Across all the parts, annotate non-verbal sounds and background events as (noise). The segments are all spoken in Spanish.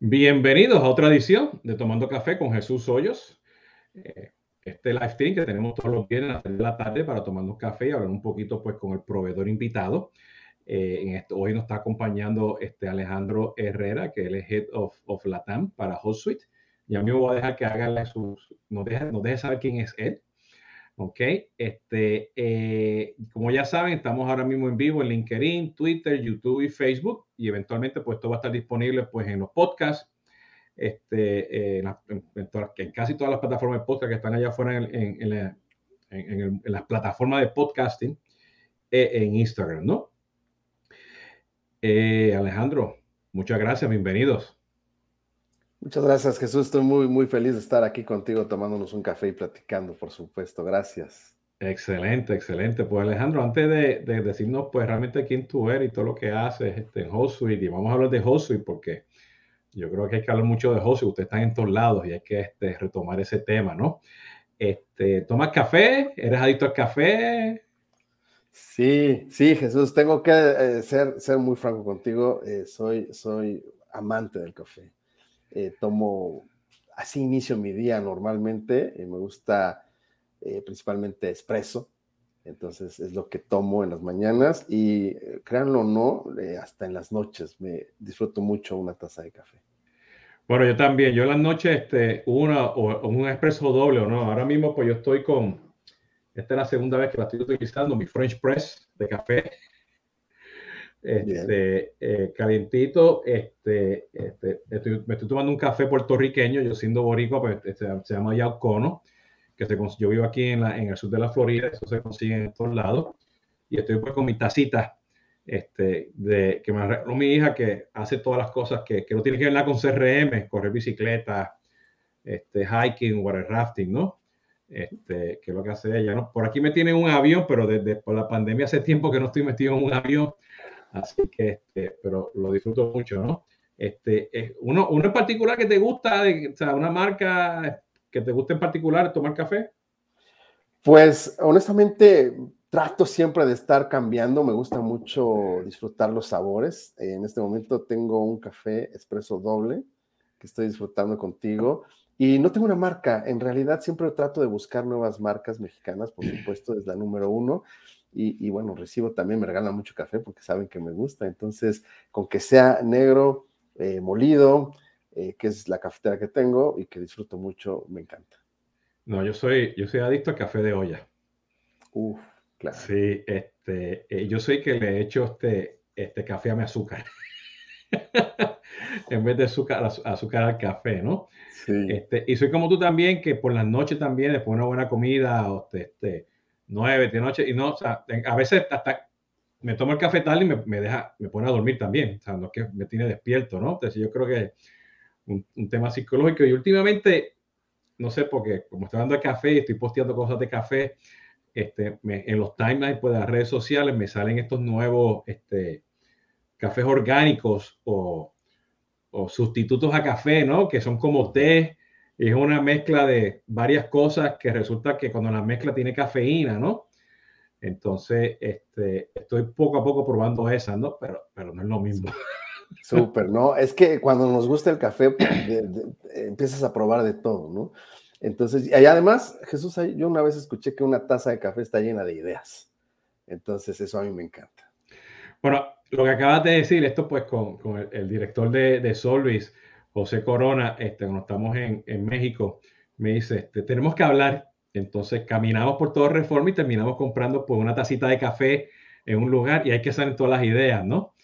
Bienvenidos a otra edición de Tomando Café con Jesús Hoyos. Eh, este live stream que tenemos todos los días a las de la tarde para tomar un café y hablar un poquito pues con el proveedor invitado. Eh, en esto, hoy nos está acompañando este Alejandro Herrera, que él es Head of, of Latam para HotSuite. Ya me voy a dejar que haga sus, nos deje, nos deje saber quién es él. Ok, este, eh, como ya saben, estamos ahora mismo en vivo en LinkedIn, Twitter, YouTube y Facebook y eventualmente pues esto va a estar disponible pues en los podcasts, este, en, casi todas las plataformas de podcast que están allá afuera en, en las plataformas de podcasting e, en Instagram, ¿no? Eh, Alejandro, muchas gracias, bienvenidos. Muchas gracias, Jesús. Estoy muy, muy feliz de estar aquí contigo tomándonos un café y platicando, por supuesto. Gracias. Excelente, excelente. Pues Alejandro, antes de, decirnos pues realmente quién tú eres y todo lo que haces este, en HostSuite, y vamos a hablar de HostSuite porque yo creo que hay que hablar mucho de HostSuite, ustedes están en todos lados y hay que este, retomar ese tema, ¿no? Este, ¿Tomas café? ¿Eres adicto al café? Sí, sí, Jesús, tengo que eh, ser, ser muy franco contigo. Eh, soy, soy amante del café. Eh, tomo, así inicio mi día normalmente, me gusta principalmente espresso, entonces es lo que tomo en las mañanas y créanlo o no, hasta en las noches me disfruto mucho una taza de café. Bueno, yo también, yo en las noches, este, una o, un espresso doble o no, ahora mismo pues yo estoy con, esta es la segunda vez que la estoy utilizando, mi French Press de café. Este, eh, calientito, este, este me estoy tomando un café puertorriqueño, yo siendo boricua, pues este, se llama Yaucono, que se, yo vivo aquí en, la, en el sur de la Florida, eso se consigue en todos lados, y estoy pues con mi tacita este, de, que me arregló mi hija, que hace todas las cosas que, que no tiene que ver nada con CRM, correr bicicleta, este, hiking, water rafting, ¿no? este, que es lo que hace ella. ¿no? Por aquí me tiene un avión, pero desde por la pandemia hace tiempo que no estoy metido en un avión, así que, este, pero lo disfruto mucho, ¿no? Este, uno, uno en particular que te gusta, o sea, una marca que te guste en particular tomar café. Pues honestamente trato siempre de estar cambiando, me gusta mucho disfrutar los sabores. En este momento tengo un café expreso doble que estoy disfrutando contigo. Y no tengo una marca, en realidad siempre trato de buscar nuevas marcas mexicanas, por supuesto, es la número uno. Y, bueno, recibo también, me regalan mucho café porque saben que me gusta. Entonces, con que sea negro, eh, molido, eh, que es la cafetera que tengo y que disfruto mucho, me encanta. No, yo soy, yo soy adicto al café de olla. Uf, claro. Sí, este, eh, yo soy que le echo este, este café a mi azúcar. (laughs) en vez de azúcar, azúcar al café, ¿no? Este, y soy como tú también, que por las noches también, después de una buena comida, este, este, nueve de noche, y no, o sea, a veces hasta me tomo el café tal y me, me, deja, me pone a dormir también, o sea, no es que me tiene despierto, ¿no? Entonces yo creo que un, un tema psicológico y últimamente, no sé, porque como estoy dando el café y estoy posteando cosas de café, este, en los timelines pues, de las redes sociales me salen estos nuevos este, cafés orgánicos o o sustitutos a café, ¿no? Que son como té, es una mezcla de varias cosas que resulta que cuando la mezcla tiene cafeína, ¿no? Entonces, este, estoy poco a poco probando esas, ¿no? Pero, pero no es lo mismo. (laughs) Súper, ¿no? Es que cuando nos gusta el café, empiezas a probar de todo, ¿no? Entonces, y además, Jesús, yo una vez escuché que una taza de café está llena de ideas. Entonces, eso a mí me encanta. Bueno, lo que acabas de decir, esto pues con, el, director de, de, Solvis, José Corona, este, cuando estamos en, en México, me dice, este, tenemos que hablar. Entonces caminamos por todo Reforma y terminamos comprando pues una tacita de café en un lugar y hay que saber todas las ideas, ¿no?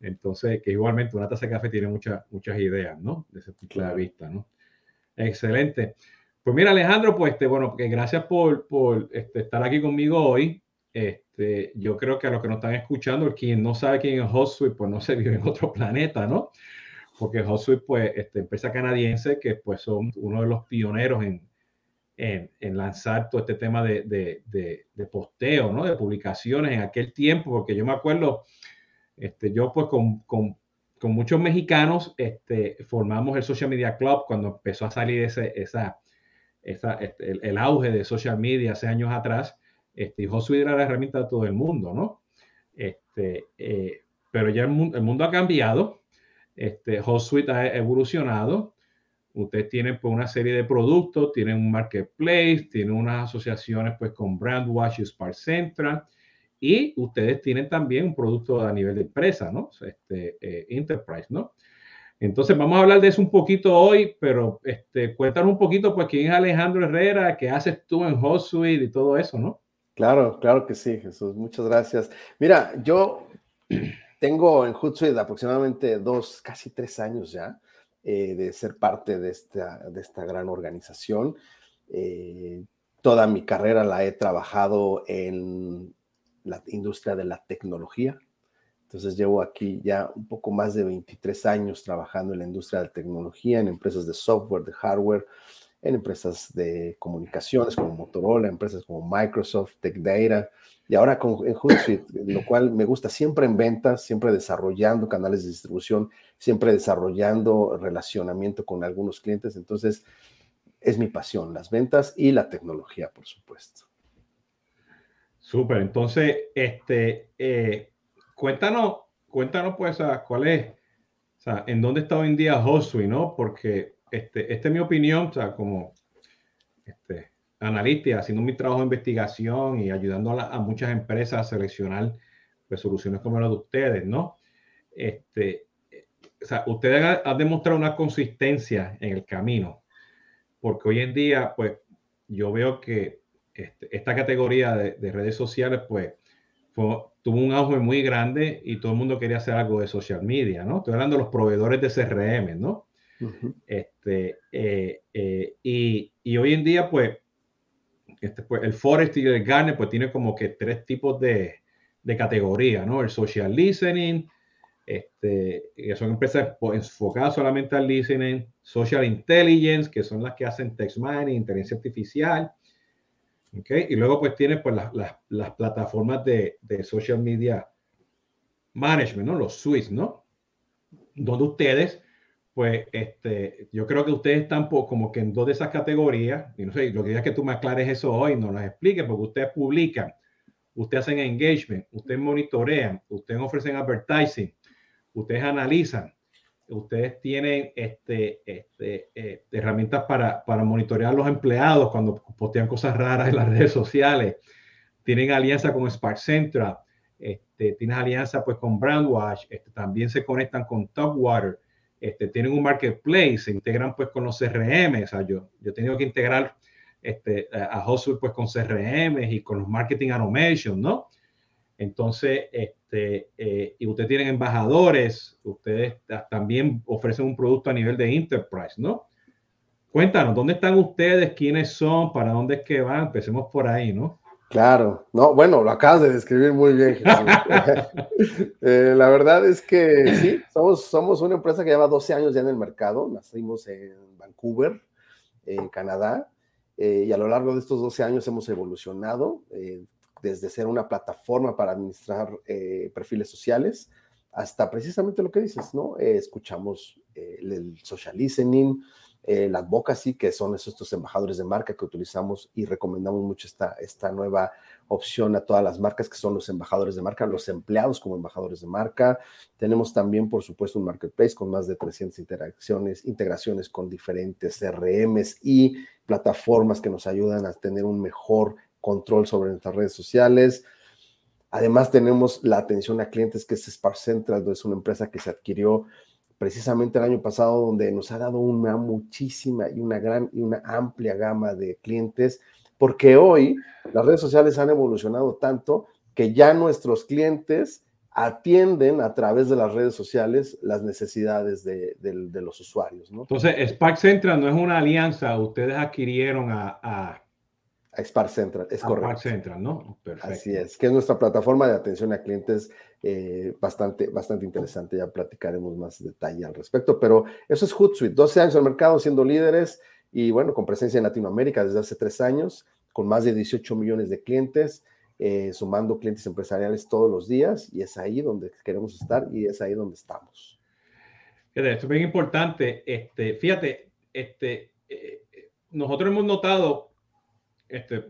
Entonces, que igualmente una taza de café tiene muchas, muchas ideas, ¿no? De ese punto de vista, ¿no? Excelente. Pues mira, Alejandro, pues, este, bueno, que gracias por, por este, estar aquí conmigo hoy. Este, yo creo que a los que nos están escuchando, quien no sabe quién es HotSuite, pues no se vive en otro planeta, ¿no? Porque HotSuite, pues, este, empresa canadiense que pues son uno de los pioneros en, en, en lanzar todo este tema de, de, de, posteo, ¿no? De publicaciones en aquel tiempo, porque yo me acuerdo, este, yo pues con, con, con muchos mexicanos este, formamos el Social Media Club cuando empezó a salir ese, esa, esa, este, el, el auge de social media hace años atrás este, y era la herramienta de todo el mundo, ¿no? Este, eh, pero ya el mundo, ha cambiado este, HotSuite ha evolucionado. Ustedes tienen pues, una serie de productos, tienen un marketplace, tienen unas asociaciones pues, con Brandwatch y Spark Central. Y ustedes tienen también un producto a nivel de empresa, ¿no? Este, eh, Enterprise, ¿no? Entonces vamos a hablar de eso un poquito hoy, pero este, cuéntanos un poquito, pues, quién es Alejandro Herrera, qué haces tú en HotSuite y todo eso, ¿no? Claro, claro que sí, Jesús. Muchas gracias. Mira, yo tengo en Hootsuite aproximadamente dos, casi tres años ya eh, de ser parte de esta, de esta gran organización. Eh, toda mi carrera la he trabajado en la industria de la tecnología. Entonces llevo aquí ya un poco más de 23 años trabajando en la industria de la tecnología, en empresas de software, de hardware, en empresas de comunicaciones como Motorola, empresas como Microsoft, Tech Data, y ahora con, en Hootsuite, lo cual me gusta siempre en ventas, siempre desarrollando canales de distribución, siempre desarrollando relacionamiento con algunos clientes. Entonces, es mi pasión, las ventas y la tecnología, por supuesto. Súper, entonces, este, eh, cuéntanos, cuéntanos pues, cuál es, o sea, en dónde está hoy en día Hootsuite, ¿no? Porque este, esta es mi opinión, o sea, como este, analista, haciendo mi trabajo de investigación y ayudando a, muchas empresas a seleccionar pues, soluciones como la de ustedes, ¿no? Este, o sea, ustedes han, demostrado una consistencia en el camino, porque hoy en día, pues, yo veo que este, esta categoría de, redes sociales, pues, tuvo un auge muy grande y todo el mundo quería hacer algo de social media, ¿no? Estoy hablando de los proveedores de CRM, ¿no? Este, eh, eh, y, y, hoy en día, pues, este, pues, el Forest y el Garner, pues tiene como que tres tipos de, de categoría, ¿no? El social listening, este, que son empresas enfocadas solamente al listening, social intelligence, que son las que hacen text mining, inteligencia artificial, ¿okay? Y luego pues tiene pues las, las, las plataformas de, de, social media management, ¿no? Los suites, ¿no? Donde ustedes pues este, yo creo que ustedes están como que en dos de esas categorías, y no sé, lo que diga es que tú me aclares eso hoy, no las expliques, porque ustedes publican, ustedes hacen engagement, ustedes monitorean, ustedes ofrecen advertising, ustedes analizan, ustedes tienen este, este, eh, herramientas para, para monitorear a los empleados cuando postean cosas raras en las redes sociales, tienen alianza con Spark Central, este, tienes alianza pues con Brandwatch, este, también se conectan con Topwater, este, tienen un marketplace, se integran pues con los CRM, o sea, yo, yo he tenido que integrar este, a Hustle pues con CRM y con los marketing automation, ¿no? Entonces, este, eh, y ustedes tienen embajadores, ustedes también ofrecen un producto a nivel de enterprise, ¿no? Cuéntanos, ¿dónde están ustedes? ¿Quiénes son? ¿Para dónde es que van? Empecemos por ahí, ¿no? Claro, no, bueno, lo acabas de describir muy bien. (laughs) eh, la verdad es que sí, somos, somos una empresa que lleva 12 años ya en el mercado, nacimos en Vancouver, en Canadá, eh, y a lo largo de estos 12 años hemos evolucionado eh, desde ser una plataforma para administrar perfiles sociales hasta precisamente lo que dices, ¿no? escuchamos el social listening, eh, la advocacy, que son estos embajadores de marca que utilizamos y recomendamos mucho esta, esta nueva opción a todas las marcas que son los embajadores de marca, los empleados como embajadores de marca. Tenemos también, por supuesto, un marketplace con más de 300 interacciones, integraciones con diferentes CRMs y plataformas que nos ayudan a tener un mejor control sobre nuestras redes sociales. Además, tenemos la atención a clientes, que es Spark Central, es una empresa que se adquirió precisamente el año pasado, donde nos ha dado una muchísima y una gran y una amplia gama de clientes, porque hoy las redes sociales han evolucionado tanto que ya nuestros clientes atienden a través de las redes sociales las necesidades de, los usuarios. Entonces, Spark Central no es una alianza, ustedes adquirieron a Spark Central, es correcto. Spark Central, ¿no? Perfecto. Así es, que es nuestra plataforma de atención a clientes eh, bastante, bastante interesante. Ya platicaremos más detalle al respecto, pero eso es Hootsuite, 12 años en el mercado siendo líderes y bueno, con presencia en Latinoamérica desde hace tres años, con más de 18 millones de clientes, eh, sumando clientes empresariales todos los días y es ahí donde queremos estar y es ahí donde estamos. Esto es bien importante. Este, fíjate, este, eh, nosotros hemos notado este,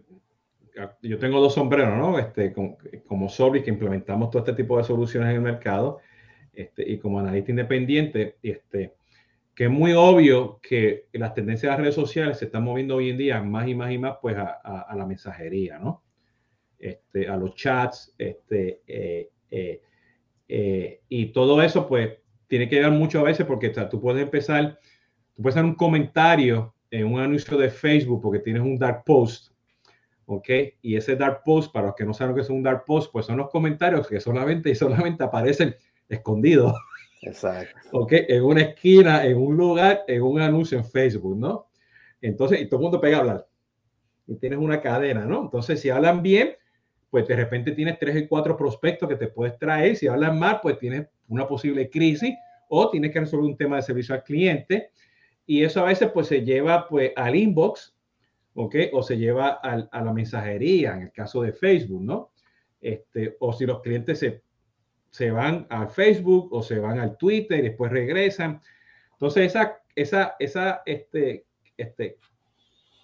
yo tengo dos sombreros, ¿no? Este, como, como que implementamos todo este tipo de soluciones en el mercado. este, y como analista independiente, este, que es muy obvio que las tendencias de las redes sociales se están moviendo hoy en día más y más y más pues a, a, la mensajería, ¿no? Este, a los chats, este, eh, eh, eh, y todo eso pues tiene que ver mucho a veces porque tú puedes empezar, tú puedes hacer un comentario en un anuncio de Facebook porque tienes un dark post, ¿ok? Y ese dark post, para los que no saben lo que es un dark post, pues son los comentarios que solamente y solamente aparecen escondidos Exacto. (laughs) ¿Ok? En una esquina, en un lugar, en un anuncio en Facebook, ¿no? Entonces, y todo el mundo pega a hablar. Y tienes una cadena, ¿no? Entonces, si hablan bien, pues de repente tienes tres y cuatro prospectos que te puedes traer. Si hablan mal, pues tienes una posible crisis o tienes que resolver un tema de servicio al cliente. Y eso a veces pues se lleva pues al inbox, ¿ok? O se lleva al, a la mensajería, en el caso de Facebook, ¿no? Este, o si los clientes se se van a Facebook o se van al Twitter y después regresan. Entonces, esa, esa, esa, este, este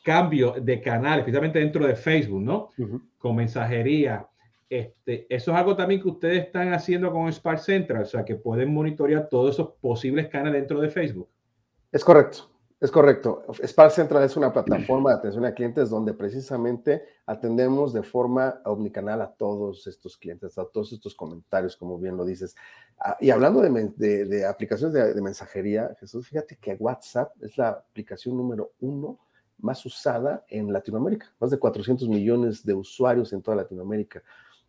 cambio de canal, especialmente dentro de Facebook, ¿no? Con mensajería. Este, eso es algo también que ustedes están haciendo con Spark Central, o sea, que pueden monitorear todos esos posibles canales dentro de Facebook. Es correcto. Es correcto. Spark Central es una plataforma de atención a clientes donde precisamente atendemos de forma omnicanal a todos estos clientes, a todos estos comentarios, como bien lo dices. Ah, y hablando de, aplicaciones de, mensajería, Jesús, fíjate que WhatsApp es la aplicación número uno más usada en Latinoamérica. Más de 400 millones de usuarios en toda Latinoamérica.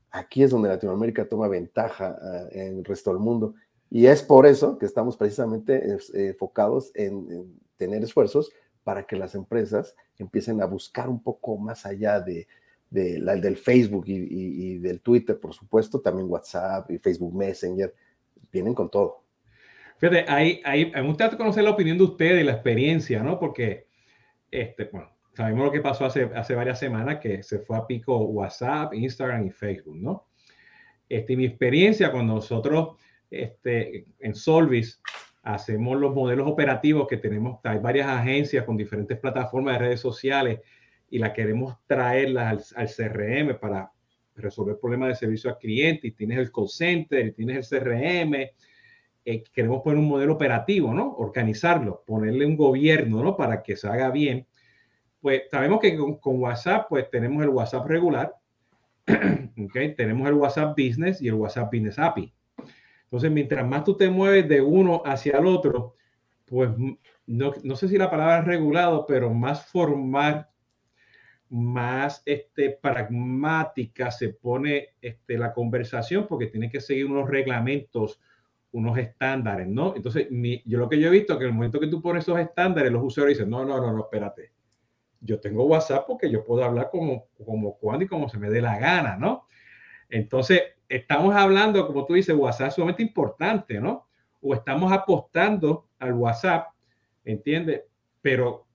Aquí es donde Latinoamérica toma ventaja ah, en el resto del mundo. Y es por eso que estamos precisamente enfocados en tener esfuerzos para que las empresas empiecen a buscar un poco más allá de, la, del Facebook y, del Twitter, por supuesto, también WhatsApp y Facebook Messenger, vienen con todo. Fíjate, hay, hay, me gusta conocer la opinión de ustedes y la experiencia, ¿no? Porque, este, bueno, sabemos lo que pasó hace, hace varias semanas, que se fue a pico WhatsApp, Instagram y Facebook, ¿no? Este, mi experiencia cuando nosotros, este, en Solvis, hacemos los modelos operativos que tenemos, hay varias agencias con diferentes plataformas de redes sociales y la queremos traerlas al, CRM para resolver problemas de servicio al cliente y tienes el call center y tienes el CRM. Eh, queremos poner un modelo operativo, ¿no? Organizarlo, ponerle un gobierno, ¿no? Para que se haga bien. Pues sabemos que con, con WhatsApp, pues tenemos el WhatsApp regular, (clears throat) ¿ok? Tenemos el WhatsApp Business y el WhatsApp Business API. Entonces, mientras más tú te mueves de uno hacia el otro, pues no, no sé si la palabra es regulado, pero más formal, más este, pragmática se pone este, la conversación porque tiene que seguir unos reglamentos, unos estándares, ¿no? Entonces, yo lo que yo he visto es que en el momento que tú pones esos estándares, los usuarios dicen, no, no, no, no, espérate. Yo tengo WhatsApp porque yo puedo hablar como, como cuando y como se me dé la gana, ¿no? Entonces, estamos hablando, como tú dices, WhatsApp es sumamente importante, ¿no? O estamos apostando al WhatsApp, ¿entiendes? Pero,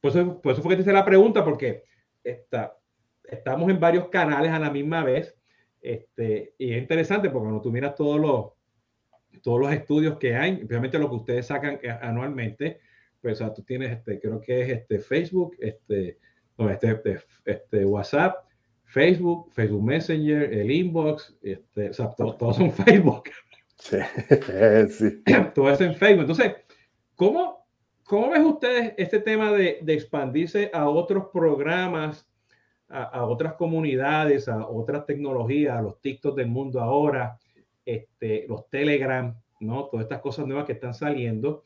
por eso, por eso fue que te hice la pregunta, porque está, estamos en varios canales a la misma vez. Este, y es interesante porque cuando tú miras todos los, todos los estudios que hay, especialmente lo que ustedes sacan anualmente, pues tú tienes, este, creo que es este Facebook, este, no, este, este, este WhatsApp, Facebook, Facebook Messenger, el inbox, este, o sea, todos son (laughs) Facebook. Sí, (laughs) sí. (coughs) Todo es en Facebook. Entonces, ¿cómo, cómo ves ustedes este tema de, de expandirse a otros programas, a, a, otras comunidades, a otras tecnologías, a los TikTok del mundo ahora, este, los Telegram, ¿no? Todas estas cosas nuevas que están saliendo.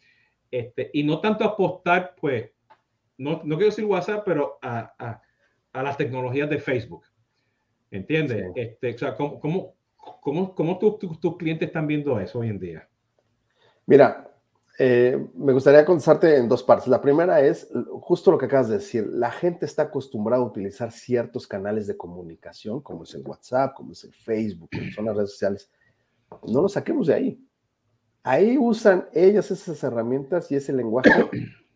Este, y no tanto apostar, pues, no, no quiero decir WhatsApp, pero a, a, a las tecnologías de Facebook. ¿Entiendes? Este, o sea, ¿cómo, cómo, cómo, cómo tus clientes están viendo eso hoy en día? Mira, eh, me gustaría contestarte en dos partes. La primera es justo lo que acabas de decir. La gente está acostumbrada a utilizar ciertos canales de comunicación, como es el WhatsApp, como es el Facebook, como son las redes sociales. No los saquemos de ahí. Ahí usan ellas esas herramientas y ese lenguaje.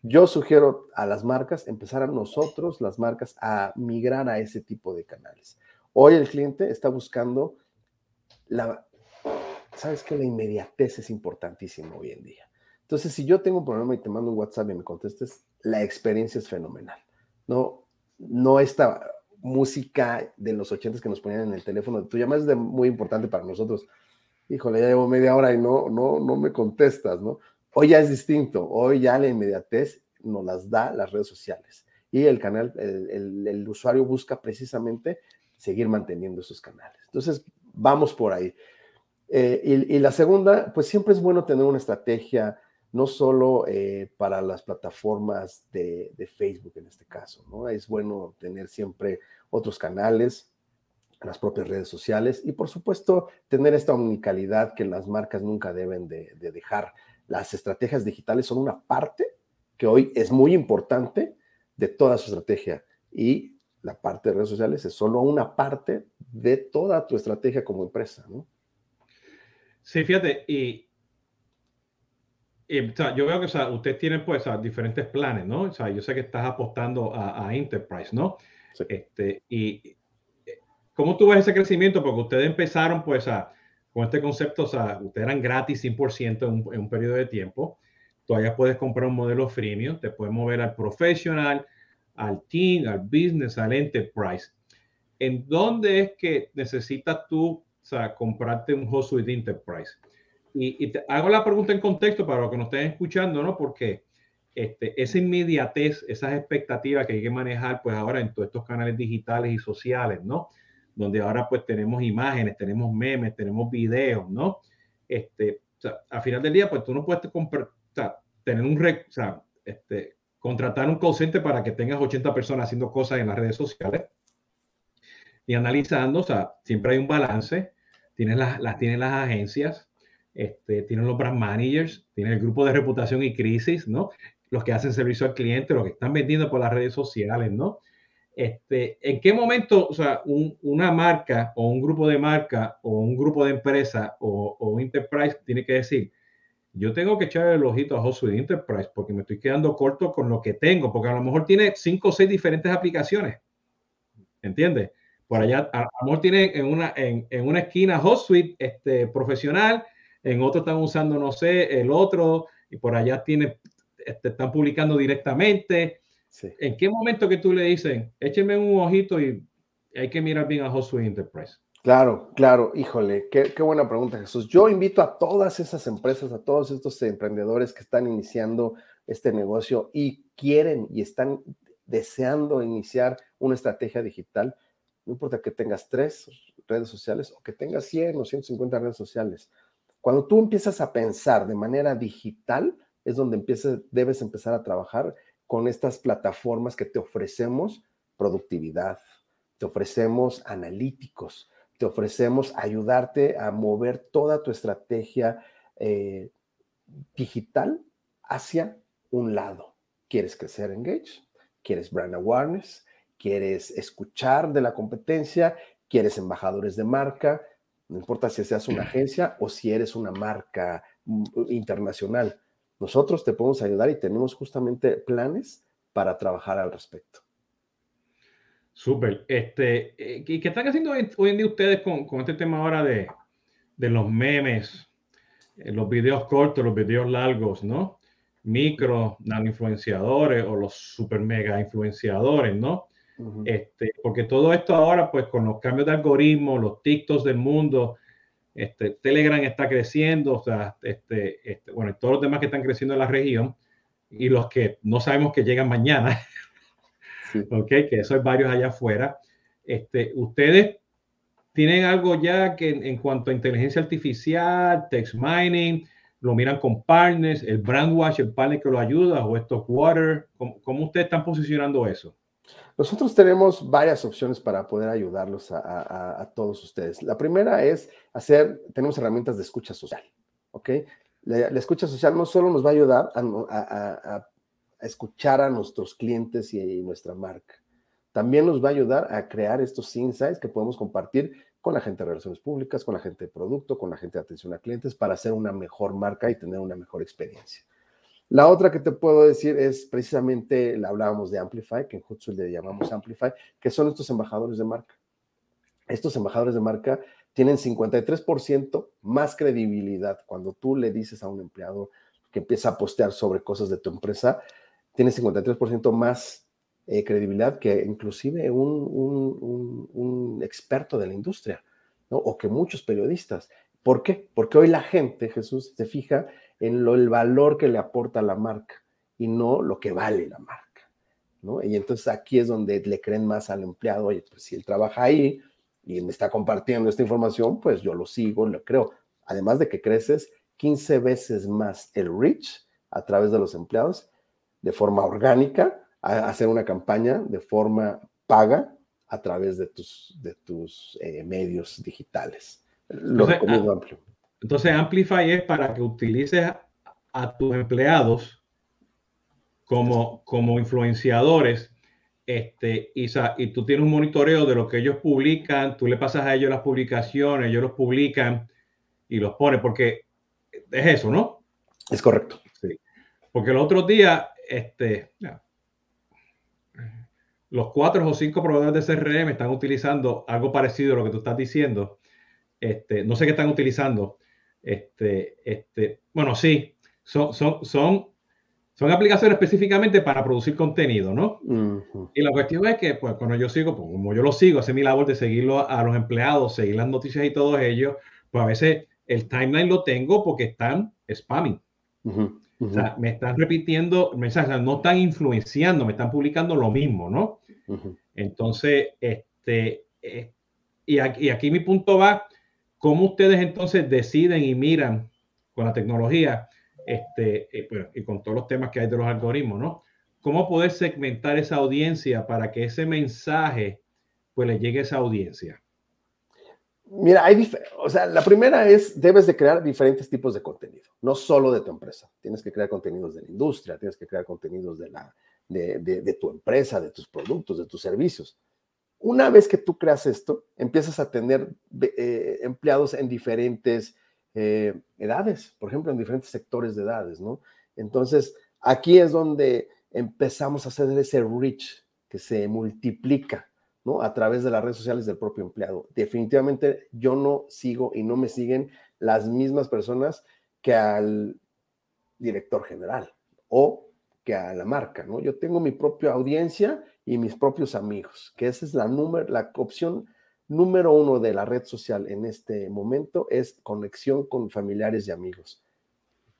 Yo sugiero a las marcas empezar a nosotros, las marcas, a migrar a ese tipo de canales. Hoy el cliente está buscando la, sabes que la inmediatez es importantísima hoy en día. Entonces, si yo tengo un problema y te mando un WhatsApp y me contestes, la experiencia es fenomenal. No, no esta música de los ochentas que nos ponían en el teléfono. Tu llamada es muy importante para nosotros. híjole, ya llevo media hora y no, no, no me contestas, ¿no? Hoy ya es distinto, hoy ya la inmediatez nos las da las redes sociales y el canal, el, usuario busca precisamente seguir manteniendo esos canales. Entonces, vamos por ahí. Eh, y, la segunda, pues siempre es bueno tener una estrategia, no solo eh, para las plataformas de, Facebook en este caso, ¿no? Es bueno tener siempre otros canales, las propias redes sociales y por supuesto tener esta unicalidad que las marcas nunca deben de, dejar. Las estrategias digitales son una parte que hoy es muy importante de toda su estrategia y la parte de redes sociales es solo una parte de toda tu estrategia como empresa, ¿no? Sí, fíjate, y, yo veo que usted tiene pues diferentes planes, ¿no? O sea, yo sé que estás apostando a, a Enterprise, ¿no? Este, y ¿Cómo tú ves ese crecimiento? Porque ustedes empezaron pues a, con este concepto, o sea, ustedes eran gratis 100% en un, en un periodo de tiempo. Todavía puedes comprar un modelo freemium, te puedes mover al professional, al team, al business, al enterprise. ¿En dónde es que necesitas tú comprarte un host with enterprise? Y, te hago la pregunta en contexto para los que nos estén escuchando, ¿no? Porque este, esa inmediatez, esas expectativas que hay que manejar, pues ahora en todos estos canales digitales y sociales, ¿no? donde ahora pues tenemos imágenes, tenemos memes, tenemos videos, ¿no? Este, o final del día, pues tú no puedes tener un, o sea, este, contratar un call para que tengas 80 personas haciendo cosas en las redes sociales y analizando, o sea, siempre hay un balance, tienes las, las, tienes las agencias, este, tienen los brand managers, tienes el grupo de reputación y crisis, ¿no? Los que hacen servicio al cliente, los que están vendiendo por las redes sociales, ¿no? Este, ¿En qué momento, o sea, una marca o un grupo de marca o un grupo de empresa o, o enterprise tiene que decir, yo tengo que echar el ojito a Hotsuite Enterprise porque me estoy quedando corto con lo que tengo, porque a lo mejor tiene cinco o seis diferentes aplicaciones. ¿Entiendes? Por allá, a, lo mejor tiene en una, en, en una esquina HotSuite este, profesional, en otro están usando, no sé, el otro, y por allá tiene, este, están publicando directamente. ¿En qué momento que tú le dices, écheme un ojito y hay que mirar bien a Josué Enterprise? Claro, claro, híjole, qué, qué, buena pregunta, Jesús. Yo invito a todas esas empresas, a todos estos emprendedores que están iniciando este negocio y quieren y están deseando iniciar una estrategia digital, no importa que tengas tres redes sociales o que tengas 100 o 150 redes sociales. Cuando tú empiezas a pensar de manera digital, es donde debes empezar a trabajar con estas plataformas que te ofrecemos productividad, te ofrecemos analíticos, te ofrecemos ayudarte a mover toda tu estrategia eh, digital hacia un lado. ¿Quieres crecer Engage? ¿Quieres brand awareness? ¿Quieres escuchar de la competencia? ¿Quieres embajadores de marca? No importa si seas una agencia o si eres una marca mm, internacional. Nosotros te podemos ayudar y tenemos justamente planes para trabajar al respecto. Súper. Este, eh, ¿Qué están haciendo hoy en día ustedes con, con este tema ahora de, de los memes, eh, los videos cortos, los videos largos, ¿no? Micro, influenciadores o los super mega influenciadores, ¿no? este, porque todo esto ahora, pues con los cambios de algoritmo, los TikToks del mundo, este, Telegram está creciendo, o sea, este, este, bueno, todos los demás que están creciendo en la región y los que no sabemos que llegan mañana, (laughs) ok, que eso es varios allá afuera. Este, ustedes tienen algo ya que en, cuanto a inteligencia artificial, text mining, lo miran con partners, el brandwatch, el partner que lo ayuda o estos water, ¿cómo ustedes están posicionando eso? Nosotros tenemos varias opciones para poder ayudarlos a, todos ustedes. La primera es hacer, tenemos herramientas de escucha social, ¿ok? La, escucha social no solo nos va a ayudar a, escuchar a nuestros clientes y, nuestra marca, también nos va a ayudar a crear estos insights que podemos compartir con la gente de relaciones públicas, con la gente de producto, con la gente de atención a clientes para hacer una mejor marca y tener una mejor experiencia. La otra que te puedo decir es precisamente, la hablábamos de Amplify, que en Hootsuite le llamamos Amplify, que son estos embajadores de marca. Estos embajadores de marca tienen 53% más credibilidad cuando tú le dices a un empleado que empieza a postear sobre cosas de tu empresa, tiene 53% más eh, credibilidad que inclusive un, un, experto de la industria, ¿no? o que muchos periodistas. ¿Por qué? Porque hoy la gente, Jesús, se fija en lo, el valor que le aporta la marca y no lo que vale la marca. ¿no? Y entonces aquí es donde le creen más al empleado, oye, pues si él trabaja ahí y me está compartiendo esta información, pues yo lo sigo, lo creo. Además de que creces 15 veces más el reach a través de los empleados de forma orgánica, a hacer una campaña de forma paga a través de tus, de tus eh, medios digitales. Lo entonces, amplio. Entonces, Amplify es para que utilices a tus empleados como, como influenciadores este, y, y, tú tienes un monitoreo de lo que ellos publican, tú le pasas a ellos las publicaciones, ellos los publican y los pones, porque es eso, ¿no? Es correcto. Sí. Porque el otro día, este, los cuatro o cinco proveedores de CRM están utilizando algo parecido a lo que tú estás diciendo. Este, no sé qué están utilizando. Este, este, bueno, sí, son, son, son son aplicaciones específicamente para producir contenido, ¿no? Y la cuestión es que, pues, cuando yo sigo, pues, como yo lo sigo, hace mi labor de seguirlo a, los empleados, seguir las noticias y todos ellos, pues a veces el timeline lo tengo porque están spamming. O sea, me están repitiendo mensajes, no están influenciando, me están publicando lo mismo, ¿no? Entonces, este, eh, y, aquí, y aquí mi punto va, ¿cómo ustedes entonces deciden y miran con la tecnología? este, eh, y con todos los temas que hay de los algoritmos, ¿no? ¿Cómo poder segmentar esa audiencia para que ese mensaje pues le llegue a esa audiencia? Mira, hay, o sea, la primera es, debes de crear diferentes tipos de contenido, no solo de tu empresa. Tienes que crear contenidos de la industria, tienes que crear contenidos de, la, de, de, tu empresa, de tus productos, de tus servicios. Una vez que tú creas esto, empiezas a tener eh, empleados en diferentes eh, edades, por ejemplo, en diferentes sectores de edades, ¿no? Entonces, aquí es donde empezamos a hacer ese reach que se multiplica, ¿no? A través de las redes sociales del propio empleado. Definitivamente yo no sigo y no me siguen las mismas personas que al director general o que a la marca, ¿no? Yo tengo mi propia audiencia y mis propios amigos, que esa es la, número, la opción número uno de la red social en este momento es conexión con familiares y amigos.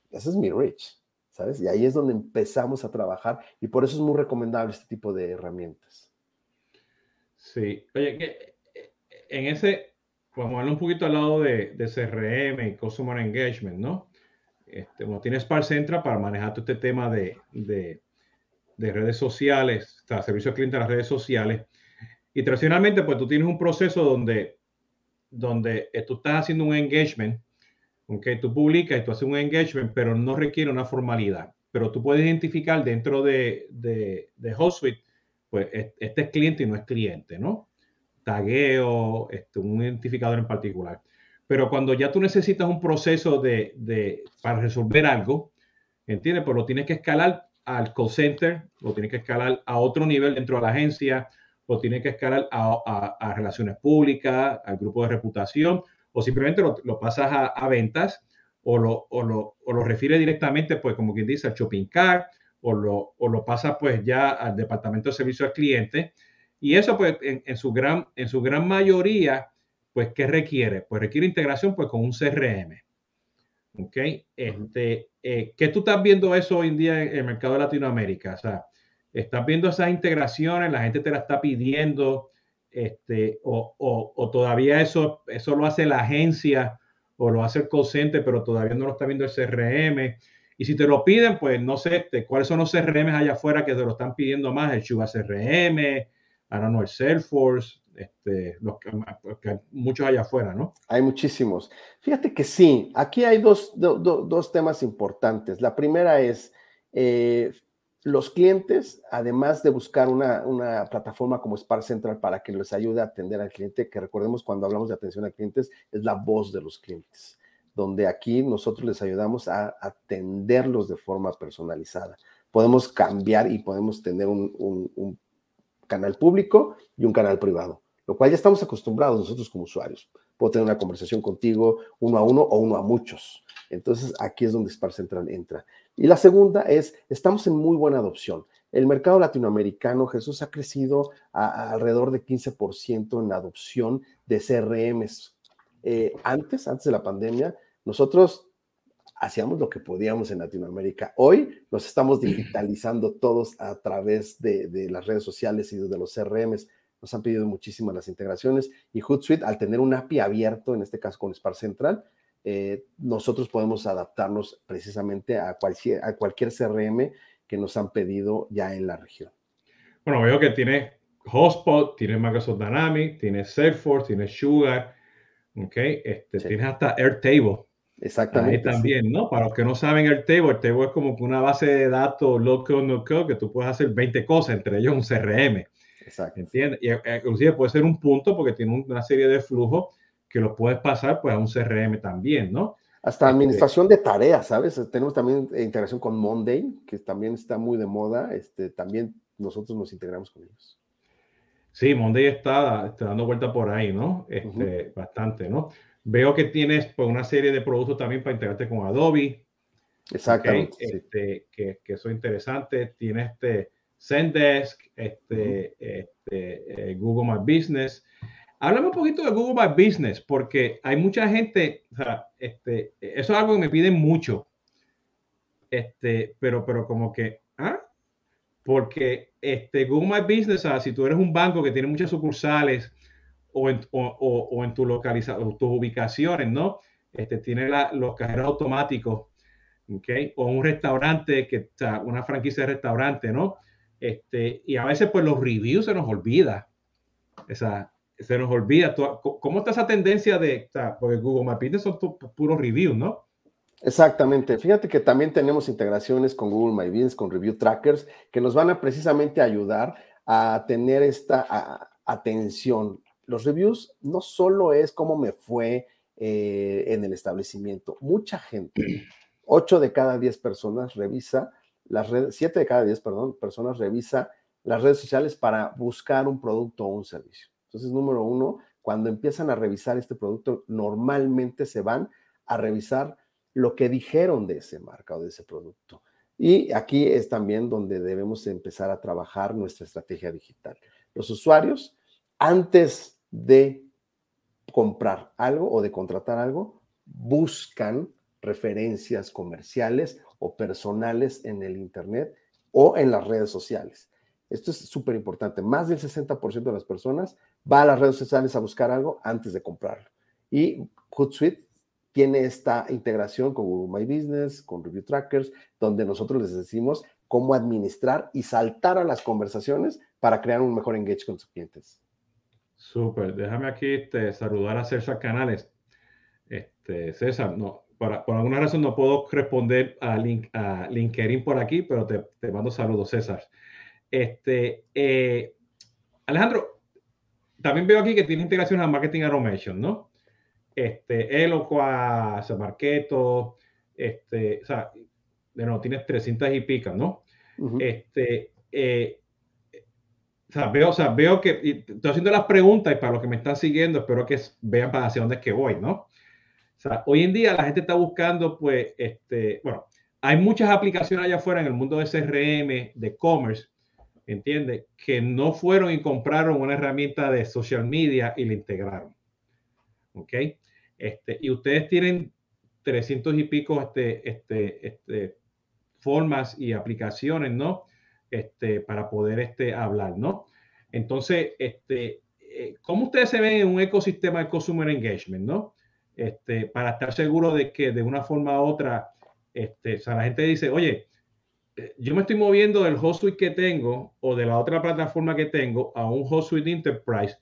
Ese es mi reach, ¿sabes? Y ahí es donde empezamos a trabajar y por eso es muy recomendable este tipo de herramientas. Sí, oye, que eh, en ese, vamos a hablar un poquito al lado de, CRM y Customer Engagement, ¿no? Este, uno tiene Spark para manejar todo este tema de, de, de redes sociales, o sea, servicio al cliente en las redes sociales y tradicionalmente, pues tú tienes un proceso donde, donde eh, tú estás haciendo un engagement, aunque tú publicas y tú haces un engagement, pero no requiere una formalidad. Pero tú puedes identificar dentro de, de, de HostSuite, pues este es cliente y no es cliente, ¿no? Tagueo, este, un identificador en particular. Pero cuando ya tú necesitas un proceso de, de, para resolver algo, ¿entiendes? Pues lo tienes que escalar al call center, lo tienes que escalar a otro nivel dentro de la agencia, o tiene que escalar a, relaciones públicas, al grupo de reputación, o simplemente lo, pasas a, ventas o lo, o, lo, o lo refiere directamente, pues como quien dice, al shopping cart, o lo, o lo pasa pues ya al departamento de servicio al cliente. Y eso pues en, su, gran, en su gran mayoría, pues ¿qué requiere? Pues requiere integración pues con un CRM. ¿Ok? Este, eh, ¿Qué tú estás viendo eso hoy en día en el mercado de Latinoamérica? O sea, estás viendo esas integraciones, la gente te la está pidiendo, este, o, todavía eso, eso lo hace la agencia o lo hace el call pero todavía no lo está viendo el CRM. Y si te lo piden, pues no sé este, cuáles son los CRM allá afuera que te lo están pidiendo más, el Chuba CRM, ahora no el Salesforce, este, los que, muchos allá afuera, ¿no? Hay muchísimos. Fíjate que sí, aquí hay dos, dos temas importantes. La primera es, eh, los clientes, además de buscar una, plataforma como Spark Central para que les ayude a atender al cliente, que recordemos cuando hablamos de atención a clientes, es la voz de los clientes, donde aquí nosotros les ayudamos a atenderlos de forma personalizada. Podemos cambiar y podemos tener un canal público y un canal privado, lo cual ya estamos acostumbrados nosotros como usuarios. Puedo tener una conversación contigo uno a uno o uno a muchos. Entonces, aquí es donde Spark Central entra. Y la segunda es, estamos en muy buena adopción. El mercado latinoamericano, Jesús, ha crecido alrededor de 15% en la adopción de CRMs Eh, antes, antes de la pandemia, nosotros hacíamos lo que podíamos en Latinoamérica. Hoy nos estamos digitalizando (clears throat) todos a través de, de las redes sociales y de los CRMs. Nos han pedido muchísimas las integraciones y Hootsuite, al tener un API abierto, en este caso con Spark Central, eh, nosotros podemos adaptarnos precisamente a cualquier, a cualquier CRM que nos han pedido ya en la región. Bueno, veo que tiene Hotspot, tiene Microsoft Dynamics, tiene Salesforce, tiene Sugar, ¿ok? Este, Tienes hasta Airtable. Exactamente. Ahí también, ¿no? Para los que no saben Airtable, Airtable es como una base de datos low-code, no-code, que tú puedes hacer 20 cosas, entre ellos un CRM. Exacto. ¿Entiendes? Y eh, inclusive puede ser un punto porque tiene una serie de flujos que los puedes pasar pues a un CRM también, ¿no? Hasta este administración de tareas, ¿sabes? Tenemos también integración con Monday, que también está muy de moda. Este, también nosotros nos integramos con ellos. Sí, Monday está, está dando vuelta por ahí, ¿no? Este, Bastante, ¿no? Veo que tienes pues, una serie de productos también para integrarte con Adobe. Exactamente. Este, que, que eso es interesante. Tienes este Zendesk, este, este eh, Google My Business. Háblame un poquito de Google My Business, porque hay mucha gente, o sea, este, eso es algo que me piden mucho, este, pero, pero como que, ¿ah? Porque este, Google My Business, o sea, si tú eres un banco que tiene muchas sucursales o en, o, o, en tu localización, tus ubicaciones, ¿no? Este, tiene la, los cajeros automáticos, ¿ok? O un restaurante, que, o sea, una franquicia de restaurante, ¿no? Este, y a veces, pues, los reviews se nos olvida. Esa, se nos olvida. ¿Cómo está esa tendencia de, porque Google Business son puros reviews, ¿no? Exactamente. Fíjate que también tenemos integraciones con Google My Business, con Review Trackers, que nos van a precisamente ayudar a tener esta atención. Los reviews no solo es cómo me fue eh, en el establecimiento. Mucha gente, (clears throat) 8 de cada 10 personas revisa las redes, 7 de cada 10, perdón, personas revisa las redes sociales para buscar un producto o un servicio. Entonces, número uno, cuando empiezan a revisar este producto, normalmente se van a revisar lo que dijeron de ese marca o de ese producto. Y aquí es también donde debemos empezar a trabajar nuestra estrategia digital. Los usuarios, antes de comprar algo o de contratar algo, buscan referencias comerciales o personales en el Internet o en las redes sociales. Esto es súper importante. Más del 60% de las personas va a las redes sociales a buscar algo antes de comprarlo. Y Hootsuite tiene esta integración con Google My Business, con Review Trackers, donde nosotros les decimos cómo administrar y saltar a las conversaciones para crear un mejor engage con sus clientes. Súper. Déjame aquí este, saludar a César Canales. Este, César, no, por, alguna razón no puedo responder a, link, a LinkedIn por aquí, pero te, te mando saludos, César. Este, eh, Alejandro, también veo aquí que tiene integración a Marketing Automation, ¿no? Este, Eloqua, Marketo, este, o sea, de nuevo, tienes 300 y pica, ¿no? Este, eh, sea, veo, o sea, veo que estoy haciendo las preguntas y para los que me están siguiendo, espero que vean para hacia dónde es que voy, ¿no? O sea, hoy en día la gente está buscando, pues, este, bueno, hay muchas aplicaciones allá afuera en el mundo de CRM, de commerce, entiende, que no fueron y compraron una herramienta de social media y la integraron. ¿Ok? Este, y ustedes tienen 300 y pico este, este, este, formas y aplicaciones, ¿no? Este, para poder este, hablar, ¿no? Entonces, este, eh, ¿cómo ustedes se ven en un ecosistema de consumer engagement, ¿no? Para estar seguro de que de una forma u otra, o sea, la gente dice, oye, yo me estoy moviendo del HostSuite que tengo o de la otra plataforma que tengo a un HostSuite Enterprise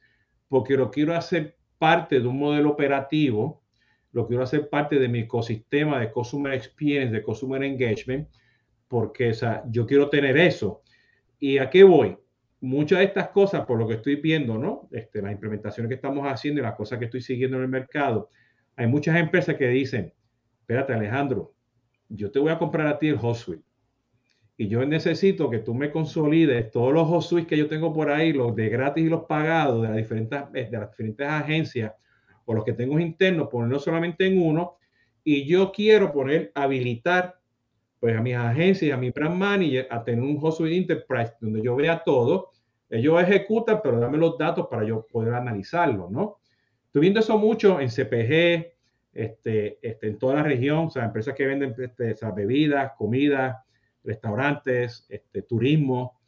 porque lo quiero hacer parte de un modelo operativo, lo quiero hacer parte de mi ecosistema de Customer Experience, de Customer Engagement, porque o sea, yo quiero tener eso. ¿Y a qué voy? Muchas de estas cosas, por lo que estoy viendo, ¿no? Este, las implementaciones que estamos haciendo y las cosas que estoy siguiendo en el mercado, hay muchas empresas que dicen, espérate Alejandro, yo te voy a comprar a ti el HostSuite y yo necesito que tú me consolides todos los host que yo tengo por ahí, los de gratis y los pagados de las diferentes, eh, de las diferentes agencias o los que tengo internos, ponerlo solamente en uno. Y yo quiero poner, habilitar pues a mis agencias a mi brand manager a tener un host enterprise donde yo vea todo. Ellos ejecutan, pero dame los datos para yo poder analizarlo, ¿no? estoy viendo eso mucho en CPG, este, este, en toda la región, o sea, empresas que venden este, bebidas, comida, restaurantes, este, turismo,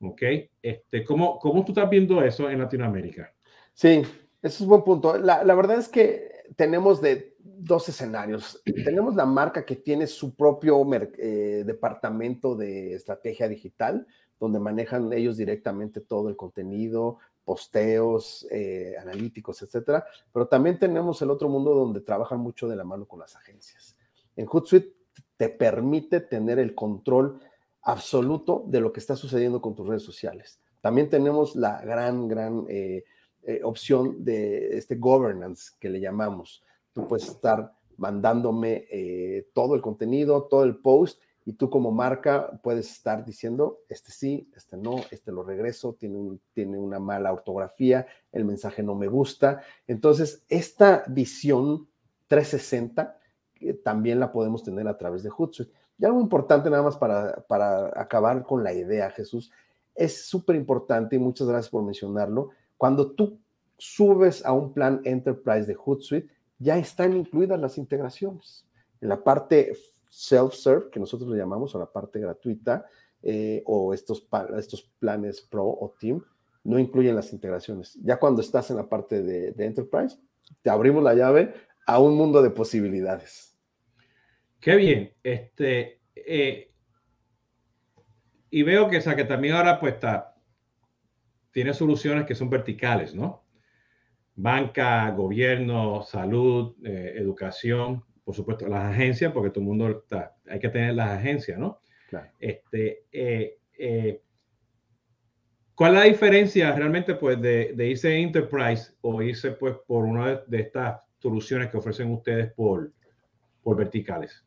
¿ok? Este, ¿cómo, ¿Cómo tú estás viendo eso en Latinoamérica? Sí, ese es un buen punto. La, la verdad es que tenemos de dos escenarios. Tenemos la marca que tiene su propio eh, departamento de estrategia digital, donde manejan ellos directamente todo el contenido, posteos, eh, analíticos, etcétera. Pero también tenemos el otro mundo donde trabajan mucho de la mano con las agencias. En Hootsuite te permite tener el control absoluto de lo que está sucediendo con tus redes sociales. También tenemos la gran, gran eh, eh, opción de este governance que le llamamos. Tú puedes estar mandándome eh, todo el contenido, todo el post, y tú como marca puedes estar diciendo, este sí, este no, este lo regreso, tiene, tiene una mala ortografía, el mensaje no me gusta. Entonces, esta visión 360 eh, también la podemos tener a través de Hootsuite. Y algo importante nada más para, para acabar con la idea, Jesús, es súper importante y muchas gracias por mencionarlo, cuando tú subes a un plan Enterprise de Hootsuite, ya están incluidas las integraciones. En la parte self-serve, que nosotros le llamamos, o la parte gratuita, eh, o estos, estos planes Pro o Team, no incluyen las integraciones. Ya cuando estás en la parte de, Enterprise, te abrimos la llave a un mundo de posibilidades. Qué bien. Este, eh, y veo que, que también ahora pues está tiene soluciones que son verticales, ¿no? Banca, gobierno, salud, eh, educación, por supuesto, las agencias, porque todo el mundo está, hay que tener las agencias, ¿no? Claro. Este, eh, eh, ¿Cuál es la diferencia realmente pues, de, de, irse Enterprise o irse pues, por una de estas soluciones que ofrecen ustedes por, por verticales?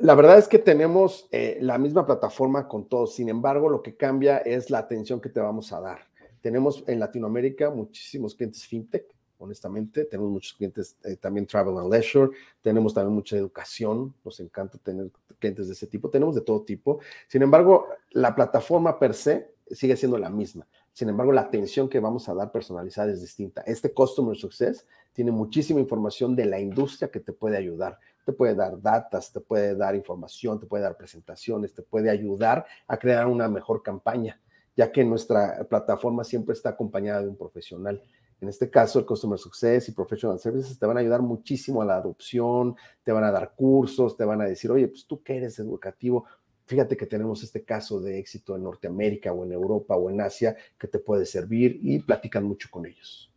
La verdad es que tenemos eh, la misma plataforma con todos, sin embargo, lo que cambia es la atención que te vamos a dar. Tenemos en Latinoamérica muchísimos clientes fintech, honestamente, tenemos muchos clientes eh, también travel and leisure, tenemos también mucha educación, nos encanta tener clientes de ese tipo, tenemos de todo tipo. Sin embargo, la plataforma per se sigue siendo la misma. Sin embargo, la atención que vamos a dar personalizada es distinta. Este Customer Success tiene muchísima información de la industria que te puede ayudar te puede dar datos, te puede dar información, te puede dar presentaciones, te puede ayudar a crear una mejor campaña, ya que nuestra plataforma siempre está acompañada de un profesional. En este caso, el Customer Success y Professional Services te van a ayudar muchísimo a la adopción, te van a dar cursos, te van a decir, oye, pues tú que eres educativo, fíjate que tenemos este caso de éxito en Norteamérica o en Europa o en Asia que te puede servir y platican mucho con ellos.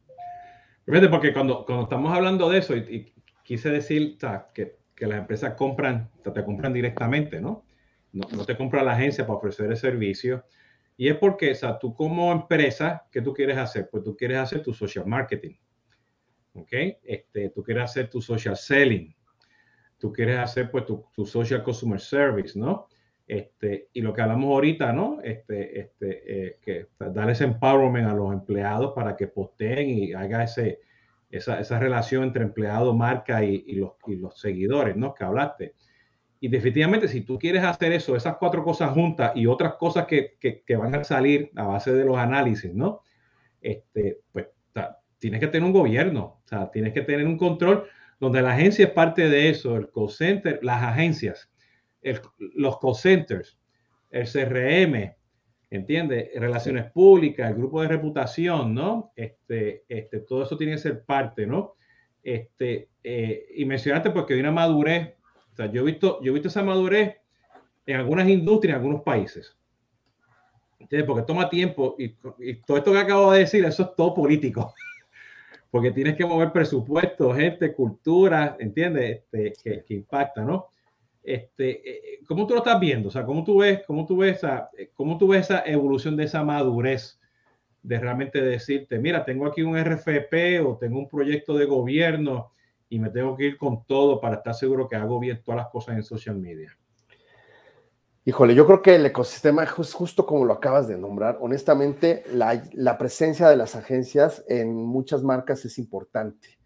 Fíjate, porque cuando, cuando estamos hablando de eso, y, quise decir que que las empresas compran, te compran directamente, ¿no? ¿no? te compra la agencia para ofrecer el servicio. Y es porque, o sea, tú como empresa, ¿qué tú quieres hacer? Pues tú quieres hacer tu social marketing, ¿ok? Este, tú quieres hacer tu social selling, tú quieres hacer pues tu, tu social customer service, ¿no? Este, y lo que hablamos ahorita, ¿no? Este, este, eh, que darles empowerment a los empleados para que posteen y haga ese, esa, esa relación entre empleado, marca y, y, los, y, los, seguidores, ¿no? Que hablaste. Y definitivamente, si tú quieres hacer eso, esas cuatro cosas juntas y otras cosas que, que, que van a salir a base de los análisis, ¿no? Este, pues tienes que tener un gobierno, o sea, tienes que tener un control donde la agencia es parte de eso, el call center, las agencias, el, los call centers, el CRM, ¿entiendes? Relaciones públicas, el grupo de reputación, ¿no? Este, este, todo eso tiene que ser parte, ¿no? Este, eh, y mencionaste porque hay una madurez, o sea, yo he visto, yo he visto esa madurez en algunas industrias, en algunos países. ¿Entiendes? Porque toma tiempo y, todo esto que acabo de decir, eso es todo político. (laughs) Porque tienes que mover presupuesto, gente, cultura, ¿entiendes? Este, que, que impacta, ¿no? Este, eh, ¿Cómo tú lo estás viendo? O sea, ¿cómo tú ves, cómo tú ves, esa, eh, cómo tú ves esa evolución de esa madurez de realmente decirte, mira, tengo aquí un RFP o tengo un proyecto de gobierno y me tengo que ir con todo para estar seguro que hago bien todas las cosas en social media? Híjole, yo creo que el ecosistema, justo como lo acabas de nombrar, honestamente, la, la, presencia de las agencias en muchas marcas es importante,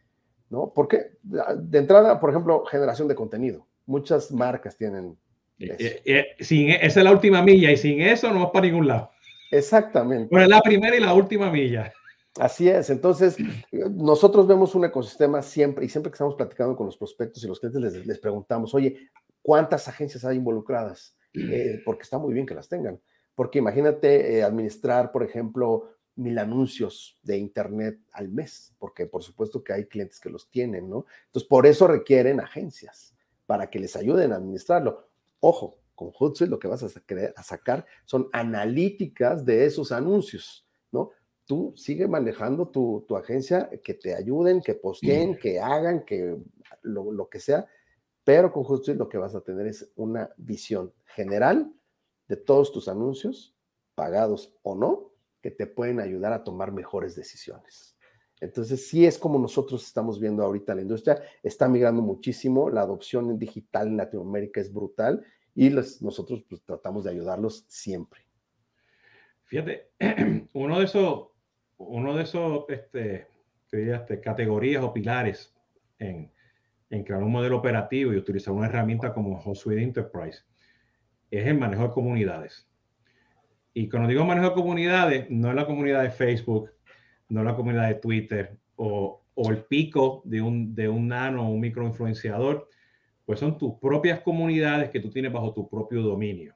¿no? Porque de entrada, por ejemplo, generación de contenido muchas marcas tienen. Eh, eh, sin, e, esa es la última milla y sin eso no vas para ningún lado. Exactamente. Pero es la primera y la última milla. Así es, entonces nosotros vemos un ecosistema siempre y siempre que estamos platicando con los prospectos y los clientes les, preguntamos, oye, ¿cuántas agencias hay involucradas? Eh, porque está muy bien que las tengan, porque imagínate eh, administrar, por ejemplo, mil anuncios de Internet al mes, porque por supuesto que hay clientes que los tienen, ¿no? Entonces, por eso requieren agencias, para que les ayuden a administrarlo. Ojo, con Hootsuite lo que vas a, a sacar son analíticas de esos anuncios, ¿no? Tú sigue manejando tu, agencia, que te ayuden, que posteen, que hagan, que lo, que sea, pero con Hootsuite lo que vas a tener es una visión general de todos tus anuncios, pagados o no, que te pueden ayudar a tomar mejores decisiones. Entonces, sí es como nosotros estamos viendo ahorita la industria, está migrando muchísimo, la adopción digital en Latinoamérica es brutal y nosotros pues, tratamos de ayudarlos siempre. Fíjate, (clears throat) uno de esos, uno de esos este, este, categorías o pilares en, en, crear un modelo operativo y utilizar una herramienta como HotSuite Enterprise es el manejo de comunidades. Y cuando digo manejo de comunidades, no es la comunidad de Facebook, no la comunidad de Twitter o, o el pico de un, de un nano o un microinfluenciador, pues son tus propias comunidades que tú tienes bajo tu propio dominio.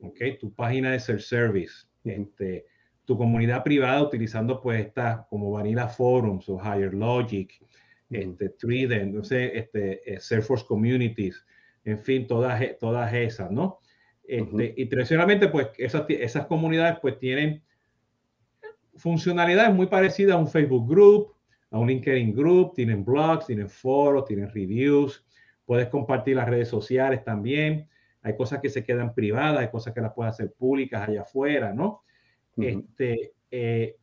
¿Ok? Tu página de self-service, este, tu comunidad privada utilizando pues estas como Vanilla Forums o Higher Logic, este, Trident, entonces, este, eh, Salesforce Communities, en fin, todas, todas esas, ¿no? Este, Y tradicionalmente, pues esas, esas comunidades pues tienen funcionalidades muy parecidas a un Facebook Group, a un LinkedIn Group, tienen blogs, tienen foros, tienen reviews, puedes compartir las redes sociales también, hay cosas que se quedan privadas, hay cosas que las puedes hacer públicas allá afuera, ¿no? este, eh,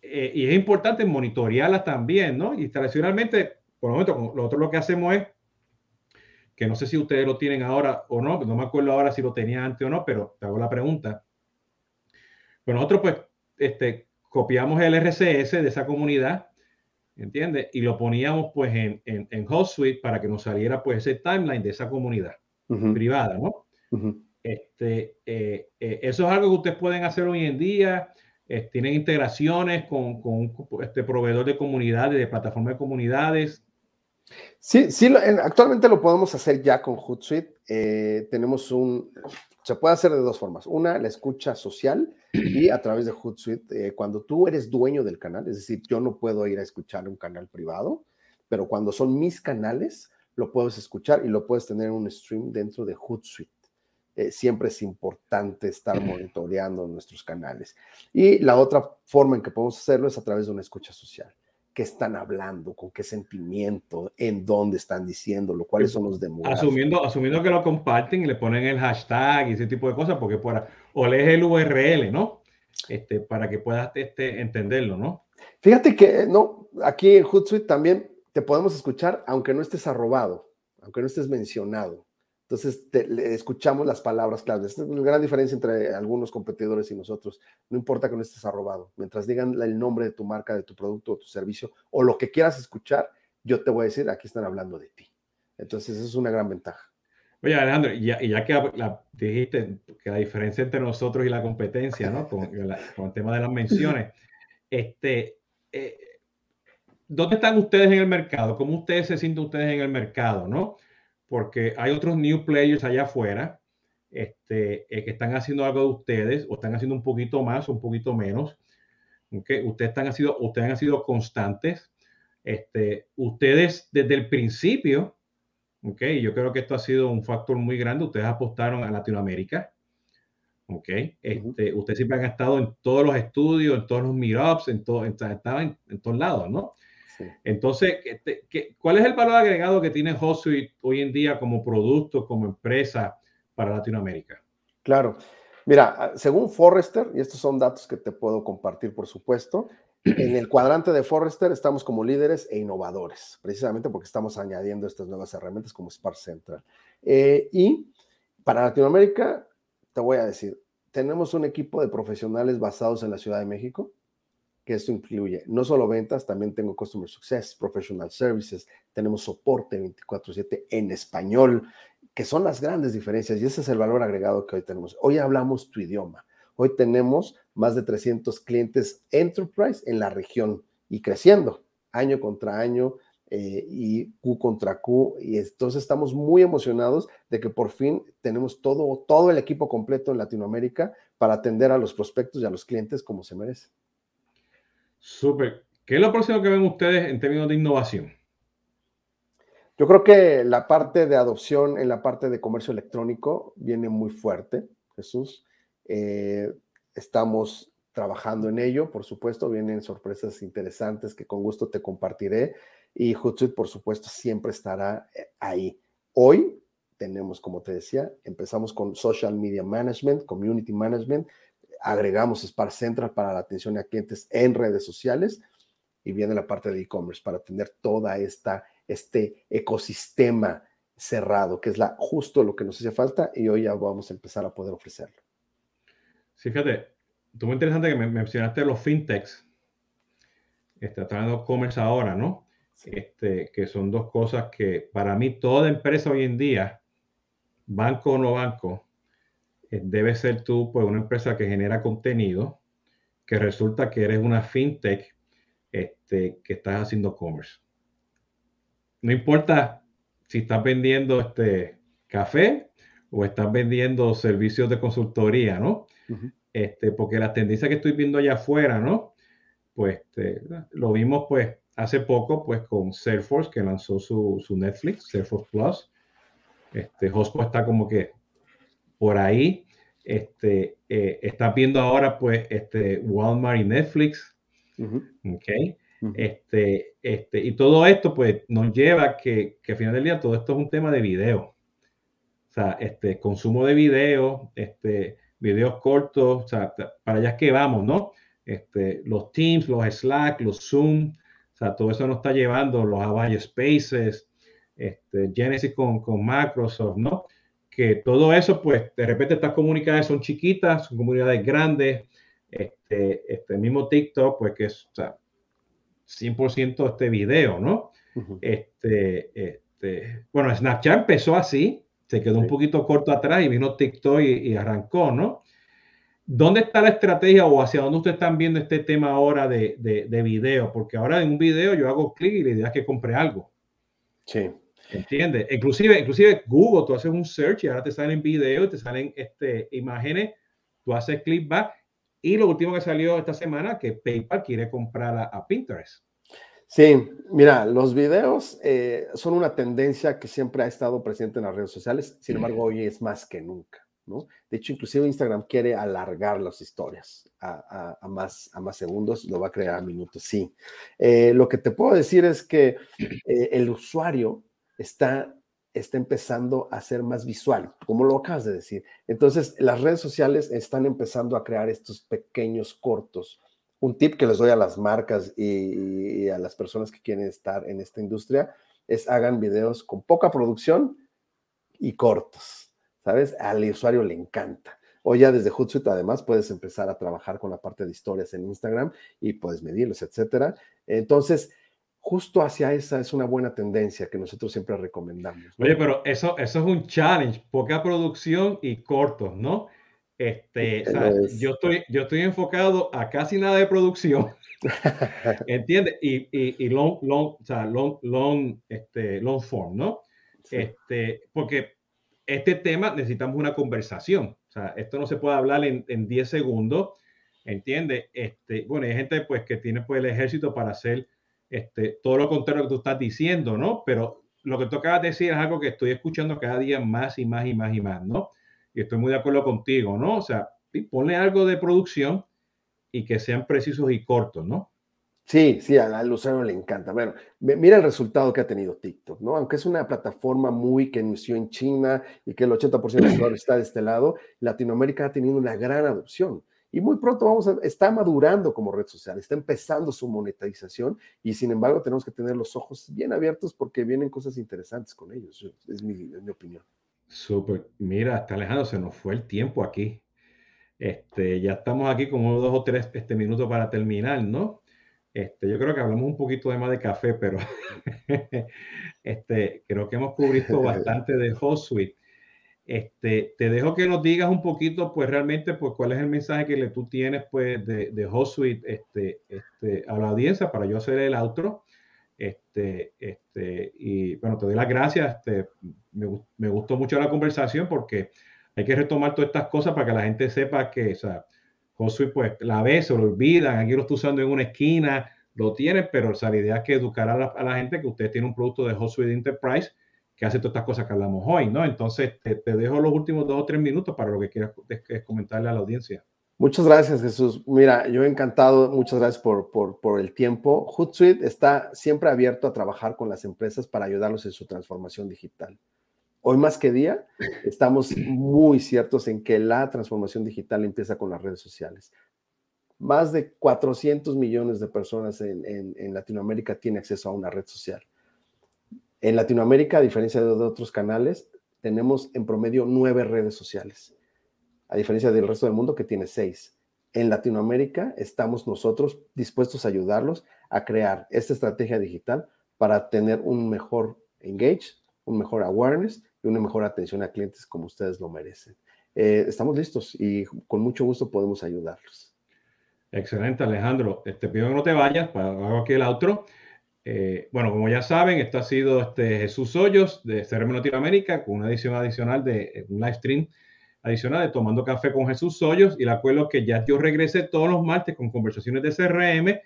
eh, y es importante monitorearlas también, ¿no? Y tradicionalmente, por el momento, lo otro lo que hacemos es que no sé si ustedes lo tienen ahora o no, no me acuerdo ahora si lo tenía antes o no, pero te hago la pregunta. Pues nosotros pues este, copiamos el RCS de esa comunidad, ¿entiendes? Y lo poníamos pues en, en, en HotSuite para que nos saliera pues ese timeline de esa comunidad privada, ¿no? este, eh, eh, eso es algo que ustedes pueden hacer hoy en día. Eh, tienen integraciones con, con este proveedor de comunidades, de plataforma de comunidades. Sí, sí, actualmente lo podemos hacer ya con Hootsuite. Eh, tenemos un, se puede hacer de dos formas. Una, la escucha social y a través de Hootsuite, eh, cuando tú eres dueño del canal, es decir, yo no puedo ir a escuchar un canal privado, pero cuando son mis canales, lo puedes escuchar y lo puedes tener en un stream dentro de Hootsuite. Eh, siempre es importante estar monitoreando nuestros canales. Y la otra forma en que podemos hacerlo es a través de una escucha social qué están hablando, con qué sentimiento, en dónde están diciéndolo, cuáles son los demonios. Asumiendo, asumiendo que lo comparten y le ponen el hashtag y ese tipo de cosas, porque para, o lees el URL, ¿no? Este, para que puedas este, entenderlo, ¿no? Fíjate que, no, aquí en Hootsuite también te podemos escuchar, aunque no estés arrobado, aunque no estés mencionado. Entonces, le escuchamos las palabras claves. Esta es la gran diferencia entre algunos competidores y nosotros. No importa que no estés arrobado. Mientras digan el nombre de tu marca, de tu producto o tu servicio o lo que quieras escuchar, yo te voy a decir, aquí están hablando de ti. Entonces, es una gran ventaja. Oye, Alejandro, y ya, ya que la, dijiste que la diferencia entre nosotros y la competencia, ¿no? Con, el tema de las menciones, (laughs) este, eh, ¿dónde están ustedes en el mercado? ¿Cómo ustedes se sienten ustedes en el mercado, no? Porque hay otros new players allá afuera este, eh, que están haciendo algo de ustedes o están haciendo un poquito más o un poquito menos. Okay. Ustedes, están, han sido, ustedes han sido constantes. Este, ustedes desde el principio, okay, yo creo que esto ha sido un factor muy grande. Ustedes apostaron a Latinoamérica. Okay. Este, Ustedes siempre han estado en todos los estudios, en todos los meetups, en, todo, en, estaban en todos lados, ¿no? Entonces, cuál es el valor agregado que tiene HotSuite hoy en día como producto, como empresa para Latinoamérica? Claro. Mira, según Forrester, y estos son datos que te puedo compartir, por supuesto, en el cuadrante de Forrester estamos como líderes e innovadores, precisamente porque estamos añadiendo estas nuevas herramientas como Spark Central. Eh, y para Latinoamérica, te voy a decir, tenemos un equipo de profesionales basados en la Ciudad de México, que esto incluye no solo ventas, también tengo Customer Success, Professional Services, tenemos soporte 24/7 en español, que son las grandes diferencias y ese es el valor agregado que hoy tenemos. Hoy hablamos tu idioma, Hoy tenemos más de 300 clientes enterprise en la región y creciendo año contra año eh, y Q contra Q. Y entonces estamos muy emocionados de que por fin tenemos todo, todo el equipo completo en Latinoamérica para atender a los prospectos y a los clientes como se merece. Súper. ¿Qué es lo próximo que ven ustedes en términos de innovación? Yo creo que la parte de adopción en la parte de comercio electrónico viene muy fuerte, Jesús. Eh, estamos trabajando en ello, por supuesto, vienen sorpresas interesantes que con gusto te compartiré y Hootsuite, por supuesto, siempre estará eh, ahí. Hoy tenemos, como te decía, empezamos con Social Media Management, Community Management, agregamos Spark Central para la atención a clientes en redes sociales y viene la parte de e-commerce para tener toda esta este ecosistema cerrado, que es la, justo lo que nos hace falta y hoy ya vamos a empezar a poder ofrecerlo. Sí, fíjate, tú muy interesante que me mencionaste los fintechs, este, tratando commerce ahora, ¿no? Este, que son dos cosas que para mí toda empresa hoy en día, banco o no banco, debe ser tú pues una empresa que genera contenido, que resulta que eres una fintech este, que estás haciendo commerce no importa si estás vendiendo este café o estás vendiendo servicios de consultoría, ¿no? este, porque la tendencia que estoy viendo allá afuera, ¿no? Pues este, lo vimos pues hace poco pues con Salesforce que lanzó su, Netflix, Salesforce Plus. Este, está como que por ahí. Este, eh, estás viendo ahora pues este Walmart y Netflix. ¿ok? este, este, y todo esto pues nos lleva a que, que al final del día todo esto es un tema de video. O sea, este, consumo de video, este, videos cortos, o sea, para allá es que vamos, ¿no? Este, los Teams, los Slack, los Zoom, o sea, todo eso nos está llevando, los Avaya Spaces, este, Genesis con, con Microsoft, ¿no? Que todo eso, pues, de repente estas comunidades son chiquitas, son comunidades grandes, este, este mismo TikTok, pues, que es, o sea, 100% este video, ¿no? este, este, bueno, Snapchat empezó así, se quedó un poquito corto atrás y vino TikTok y, arrancó, ¿no? ¿Dónde está la estrategia o hacia dónde ustedes están viendo este tema ahora de, de, video? Porque ahora en un video yo hago clic y la idea es que compre algo. Sí. ¿Entiendes? Inclusive, inclusive Google, tú haces un search y ahora te salen videos, te salen este, imágenes, tú haces click back y lo último que salió esta semana, que PayPal quiere comprar a, Pinterest. Sí, mira, los videos eh, son una tendencia que siempre ha estado presente en las redes sociales, sin embargo, hoy es más que nunca, ¿no? De hecho, inclusive Instagram quiere alargar las historias a, más, a más segundos, lo va a crear a minutos, sí. Eh, lo que te puedo decir es que eh, el usuario está está empezando a ser más visual, como lo acabas de decir. Entonces, las redes sociales están empezando a crear estos pequeños cortos. Un tip que les doy a las marcas y, a las personas que quieren estar en esta industria es hagan videos con poca producción y cortos, ¿sabes? Al usuario le encanta. O ya desde Hootsuite además puedes empezar a trabajar con la parte de historias en Instagram y puedes medirlos, etcétera. Entonces, justo hacia esa es una buena tendencia que nosotros siempre recomendamos. Oye, pero eso, eso es un challenge, poca producción y cortos, ¿no? Este, (laughs) yo, estoy, yo estoy enfocado a casi nada de producción, (laughs) ¿entiendes? Y, y, y, long, long, o sea, long, long, este, long form, ¿no? Este, porque este tema necesitamos una conversación, o sea, esto no se puede hablar en, en 10 segundos, ¿entiendes? Este, bueno, hay gente pues que tiene pues el ejército para hacer este, todo lo contrario que tú estás diciendo, ¿no? Pero lo que tú acabas de decir es algo que estoy escuchando cada día más y más y más y más, ¿no? Y estoy muy de acuerdo contigo, ¿no? O sea, ponle algo de producción y que sean precisos y cortos, ¿no? Sí, sí, a Luciano le encanta. Bueno, mira el resultado que ha tenido TikTok, ¿no? Aunque es una plataforma muy que inició en China y que el 80% de (clears throat) usuarios está de este lado, Latinoamérica ha tenido una gran adopción y muy pronto vamos a, está madurando como red social, está empezando su monetización y sin embargo tenemos que tener los ojos bien abiertos porque vienen cosas interesantes con ellos, es mi, mi opinión. Súper, mira, está Alejandro, se nos fue el tiempo aquí. Este, ya estamos aquí como dos o tres este, minutos para terminar, ¿no? Este, yo creo que hablamos un poquito de más de café, pero (laughs) este, creo que hemos cubierto (laughs) bastante de HostSuite. Este, te dejo que nos digas un poquito, pues realmente, pues cuál es el mensaje que le, tú tienes, pues, de, de HotSuite este, este, a la audiencia para yo hacer el outro. Este, este, y bueno, te doy las gracias. Este, me, me, gustó mucho la conversación porque hay que retomar todas estas cosas para que la gente sepa que, o sea, HotSuite, pues la ve, se lo olvidan, aquí lo está usando en una esquina, lo tienen, pero o sea, la idea es que educar a la, a la gente que usted tiene un producto de HotSuite Enterprise que hace todas estas cosas que hablamos hoy, ¿no? Entonces, te, dejo los últimos dos o tres minutos para lo que quieras comentarle a la audiencia. Muchas gracias, Jesús. Mira, yo encantado, muchas gracias por, por, por, el tiempo. Hootsuite está siempre abierto a trabajar con las empresas para ayudarlos en su transformación digital. Hoy más que día, estamos muy ciertos en que la transformación digital empieza con las redes sociales. Más de 400 millones de personas en, en, en Latinoamérica tienen acceso a una red social. En Latinoamérica, a diferencia de otros canales, tenemos en promedio nueve redes sociales, a diferencia del resto del mundo que tiene seis. En Latinoamérica estamos nosotros dispuestos a ayudarlos a crear esta estrategia digital para tener un mejor engage, un mejor awareness y una mejor atención a clientes como ustedes lo merecen. Eh, estamos listos y con mucho gusto podemos ayudarlos. Excelente, Alejandro. Te pido que no te vayas, para hago aquí el outro. Eh, bueno, como ya saben, esto ha sido este Jesús Hoyos de CRM Latinoamérica con una edición adicional de eh, un live stream adicional de Tomando Café con Jesús Hoyos y la acuerdo que ya yo regresé todos los martes con conversaciones de CRM,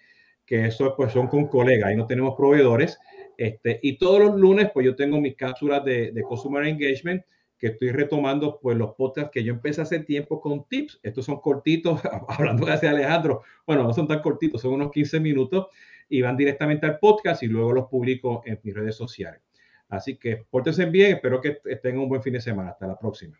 que eso pues son con colegas, ahí no tenemos proveedores. Este, y todos los lunes pues yo tengo mis cápsulas de, de Customer Engagement que estoy retomando pues los podcasts que yo empecé hace tiempo con tips. Estos son cortitos, (laughs) hablando de Alejandro, bueno, no son tan cortitos, son unos 15 minutos y van directamente al podcast y luego los publico en mis redes sociales. Así que pórtense bien, espero que tengan un buen fin de semana. Hasta la próxima.